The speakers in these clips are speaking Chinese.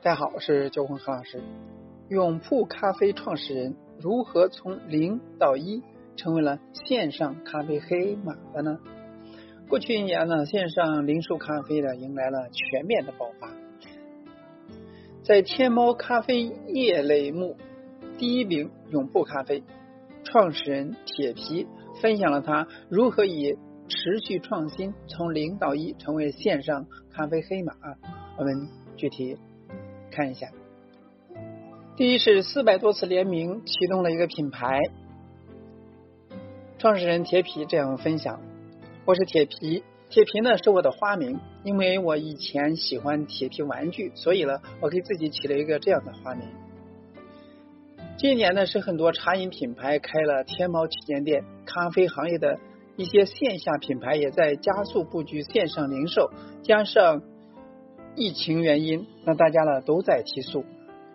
大家好，我是九坤何老师。永铺咖啡创始人如何从零到一成为了线上咖啡黑马的呢？过去一年呢，线上零售咖啡呢迎来了全面的爆发。在天猫咖啡业类目第一名永铺咖啡创始人铁皮分享了他如何以持续创新从零到一成为线上咖啡黑马。我们具体看一下。第一是四百多次联名启动了一个品牌。创始人铁皮这样分享：“我是铁皮，铁皮呢是我的花名，因为我以前喜欢铁皮玩具，所以呢我给自己起了一个这样的花名。”今年呢是很多茶饮品牌开了天猫旗舰店，咖啡行业的一些线下品牌也在加速布局线上零售，加上疫情原因，那大家呢都在提速。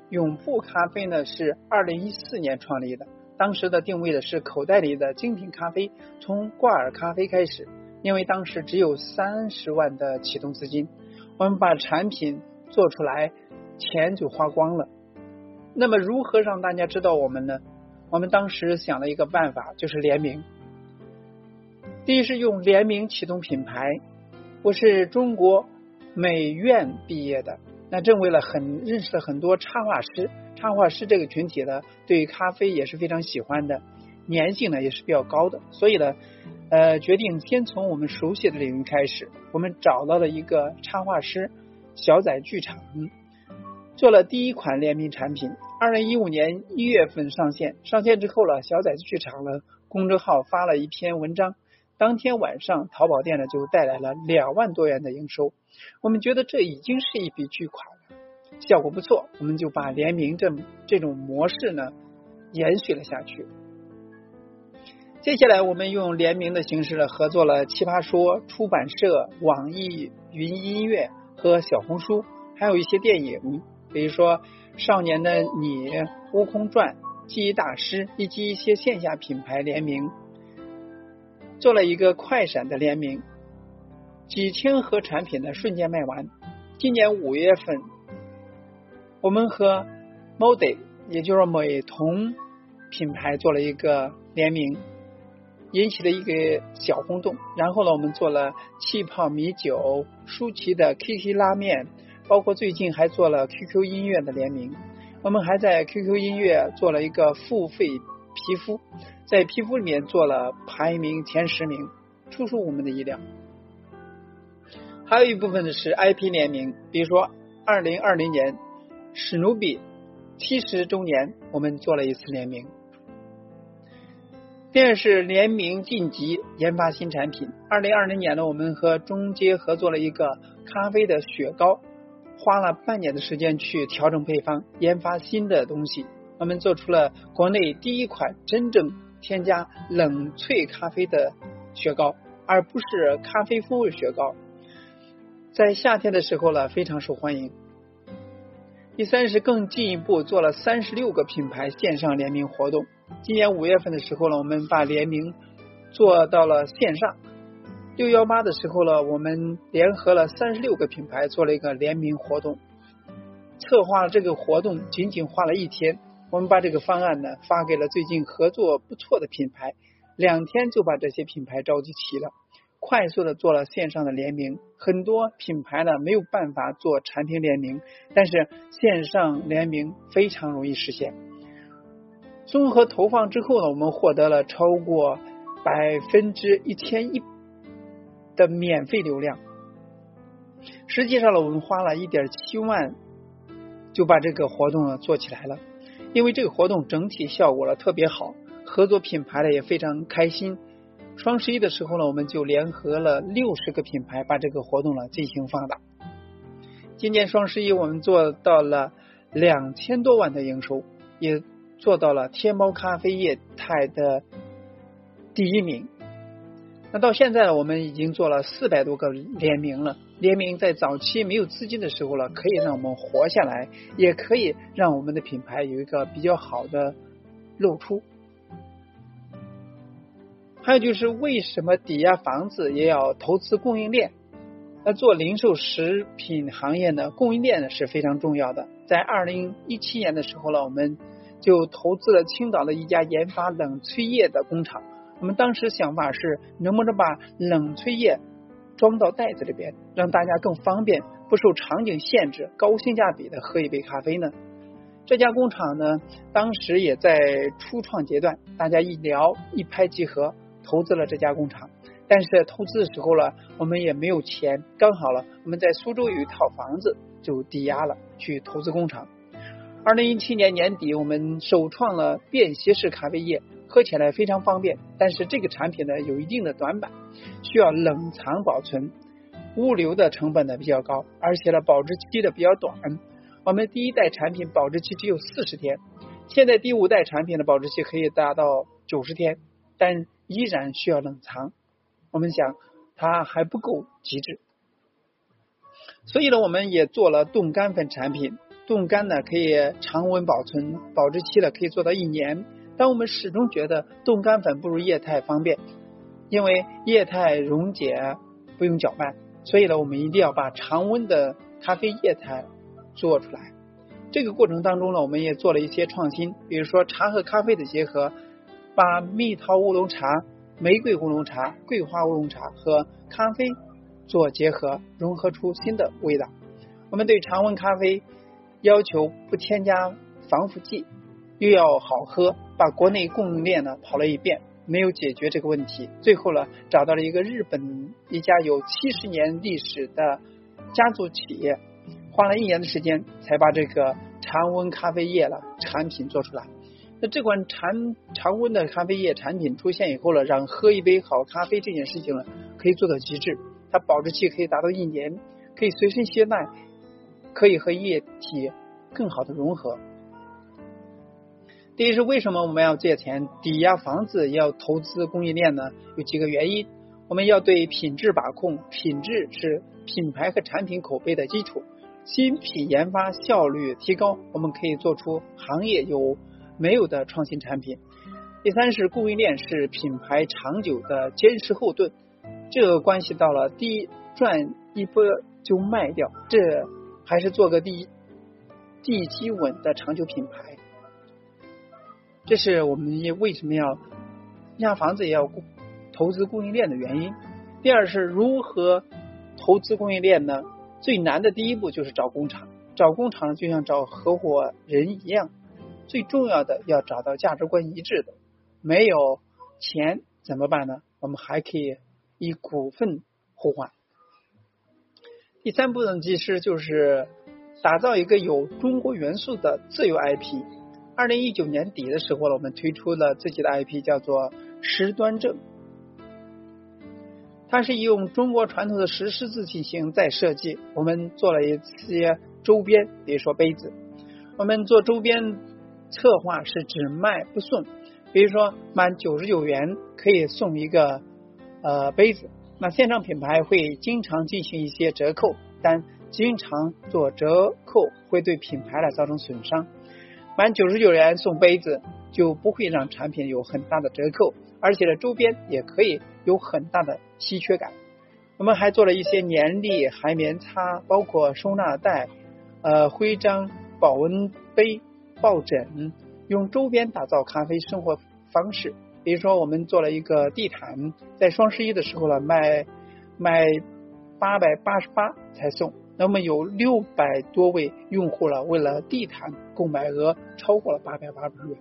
永布咖啡呢是二零一四年创立的，当时的定位的是口袋里的精品咖啡，从挂耳咖啡开始。因为当时只有三十万的启动资金，我们把产品做出来，钱就花光了。那么如何让大家知道我们呢？我们当时想了一个办法，就是联名。第一是用联名启动品牌。我是中国美院毕业的。那正为了很认识了很多插画师，插画师这个群体呢，对于咖啡也是非常喜欢的，粘性呢也是比较高的，所以呢，呃，决定先从我们熟悉的领域开始。我们找到了一个插画师小仔剧场，做了第一款联名产品。二零一五年一月份上线，上线之后了，小仔剧场呢公众号发了一篇文章。当天晚上，淘宝店呢就带来了两万多元的营收。我们觉得这已经是一笔巨款了，效果不错。我们就把联名这这种模式呢延续了下去。接下来，我们用联名的形式呢合作了奇葩说、出版社、网易云音乐和小红书，还有一些电影，比如说《少年的你》《悟空传》《记忆大师》，以及一些线下品牌联名。做了一个快闪的联名，几千盒产品呢瞬间卖完。今年五月份，我们和 Modi，也就是美瞳品牌做了一个联名，引起了一个小轰动。然后呢，我们做了气泡米酒、舒淇的 KK 拉面，包括最近还做了 QQ 音乐的联名。我们还在 QQ 音乐做了一个付费。皮肤在皮肤里面做了排名前十名，出乎我们的意料。还有一部分呢是 IP 联名，比如说二零二零年史努比七十周年，我们做了一次联名。第二是联名晋级研发新产品。二零二零年呢，我们和中街合作了一个咖啡的雪糕，花了半年的时间去调整配方，研发新的东西。我们做出了国内第一款真正添加冷萃咖啡的雪糕，而不是咖啡风味雪糕。在夏天的时候呢，非常受欢迎。第三是更进一步做了三十六个品牌线上联名活动。今年五月份的时候呢，我们把联名做到了线上。六幺八的时候呢，我们联合了三十六个品牌做了一个联名活动，策划了这个活动仅仅花了一天。我们把这个方案呢发给了最近合作不错的品牌，两天就把这些品牌召集齐了，快速的做了线上的联名。很多品牌呢没有办法做产品联名，但是线上联名非常容易实现。综合投放之后呢，我们获得了超过百分之一千一的免费流量。实际上呢，我们花了一点七万就把这个活动呢做起来了。因为这个活动整体效果呢特别好，合作品牌呢也非常开心。双十一的时候呢，我们就联合了六十个品牌，把这个活动呢进行放大。今年双十一我们做到了两千多万的营收，也做到了天猫咖啡业态的第一名。那到现在呢，我们已经做了四百多个联名了。联名在早期没有资金的时候呢，可以让我们活下来，也可以让我们的品牌有一个比较好的露出。还有就是为什么抵押房子也要投资供应链？那做零售食品行业呢，供应链呢是非常重要的。在二零一七年的时候呢，我们就投资了青岛的一家研发冷萃液的工厂。我们当时想法是，能不能把冷萃液装到袋子里边，让大家更方便，不受场景限制，高性价比的喝一杯咖啡呢？这家工厂呢，当时也在初创阶段，大家一聊一拍即合，投资了这家工厂。但是投资的时候呢，我们也没有钱，刚好了，我们在苏州有一套房子，就抵押了去投资工厂。二零一七年年底，我们首创了便携式咖啡液，喝起来非常方便。但是这个产品呢，有一定的短板，需要冷藏保存，物流的成本呢比较高，而且呢保质期的比较短。我们第一代产品保质期只有四十天，现在第五代产品的保质期可以达到九十天，但依然需要冷藏。我们想它还不够极致，所以呢，我们也做了冻干粉产品。冻干呢可以常温保存，保质期呢可以做到一年。但我们始终觉得冻干粉不如液态方便，因为液态溶解不用搅拌，所以呢，我们一定要把常温的咖啡液态做出来。这个过程当中呢，我们也做了一些创新，比如说茶和咖啡的结合，把蜜桃乌龙茶。玫瑰乌龙茶、桂花乌龙茶和咖啡做结合，融合出新的味道。我们对常温咖啡要求不添加防腐剂，又要好喝，把国内供应链呢跑了一遍，没有解决这个问题。最后呢，找到了一个日本一家有七十年历史的家族企业，花了一年的时间才把这个常温咖啡液了产品做出来。那这款常常温的咖啡液产品出现以后呢，让喝一杯好咖啡这件事情呢，可以做到极致。它保质期可以达到一年，可以随身携带，可以和液体更好的融合。第一是为什么我们要借钱抵押房子要投资供应链呢？有几个原因，我们要对品质把控，品质是品牌和产品口碑的基础。新品研发效率提高，我们可以做出行业有。没有的创新产品。第三是供应链是品牌长久的坚实后盾，这个关系到了第一赚一波就卖掉，这还是做个地地基稳的长久品牌。这是我们为什么要压房子也要投资供应链的原因。第二是如何投资供应链呢？最难的第一步就是找工厂，找工厂就像找合伙人一样。最重要的要找到价值观一致的，没有钱怎么办呢？我们还可以以股份互换。第三步呢，其实就是打造一个有中国元素的自由 IP。二零一九年底的时候呢，我们推出了自己的 IP，叫做石端正。它是用中国传统的石狮子进行再设计。我们做了一些周边，比如说杯子，我们做周边。策划是只卖不送，比如说满九十九元可以送一个呃杯子，那线上品牌会经常进行一些折扣，但经常做折扣会对品牌来造成损伤。满九十九元送杯子就不会让产品有很大的折扣，而且呢周边也可以有很大的稀缺感。我们还做了一些年历、海绵擦，包括收纳袋、呃徽章、保温杯。抱枕用周边打造咖啡生活方式，比如说我们做了一个地毯，在双十一的时候呢卖卖八百八十八才送，那么有六百多位用户了，为了地毯购买额超过了八百八十元。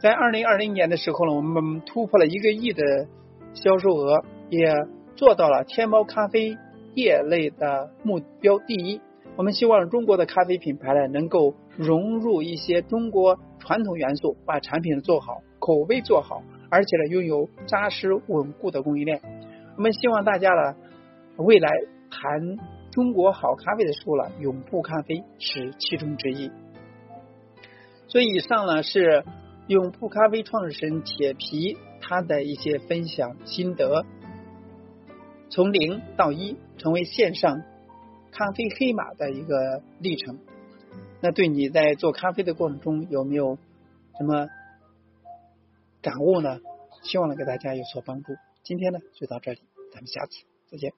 在二零二零年的时候呢，我们突破了一个亿的销售额，也做到了天猫咖啡业类的目标第一。我们希望中国的咖啡品牌呢，能够融入一些中国传统元素，把产品做好，口碑做好，而且呢，拥有扎实稳固的供应链。我们希望大家呢，未来谈中国好咖啡的时候呢，永铺咖啡是其中之一。所以以上呢是永铺咖啡创始人铁皮他的一些分享心得，从零到一，成为线上。咖啡黑马的一个历程，那对你在做咖啡的过程中有没有什么感悟呢？希望能给大家有所帮助。今天呢就到这里，咱们下次再见。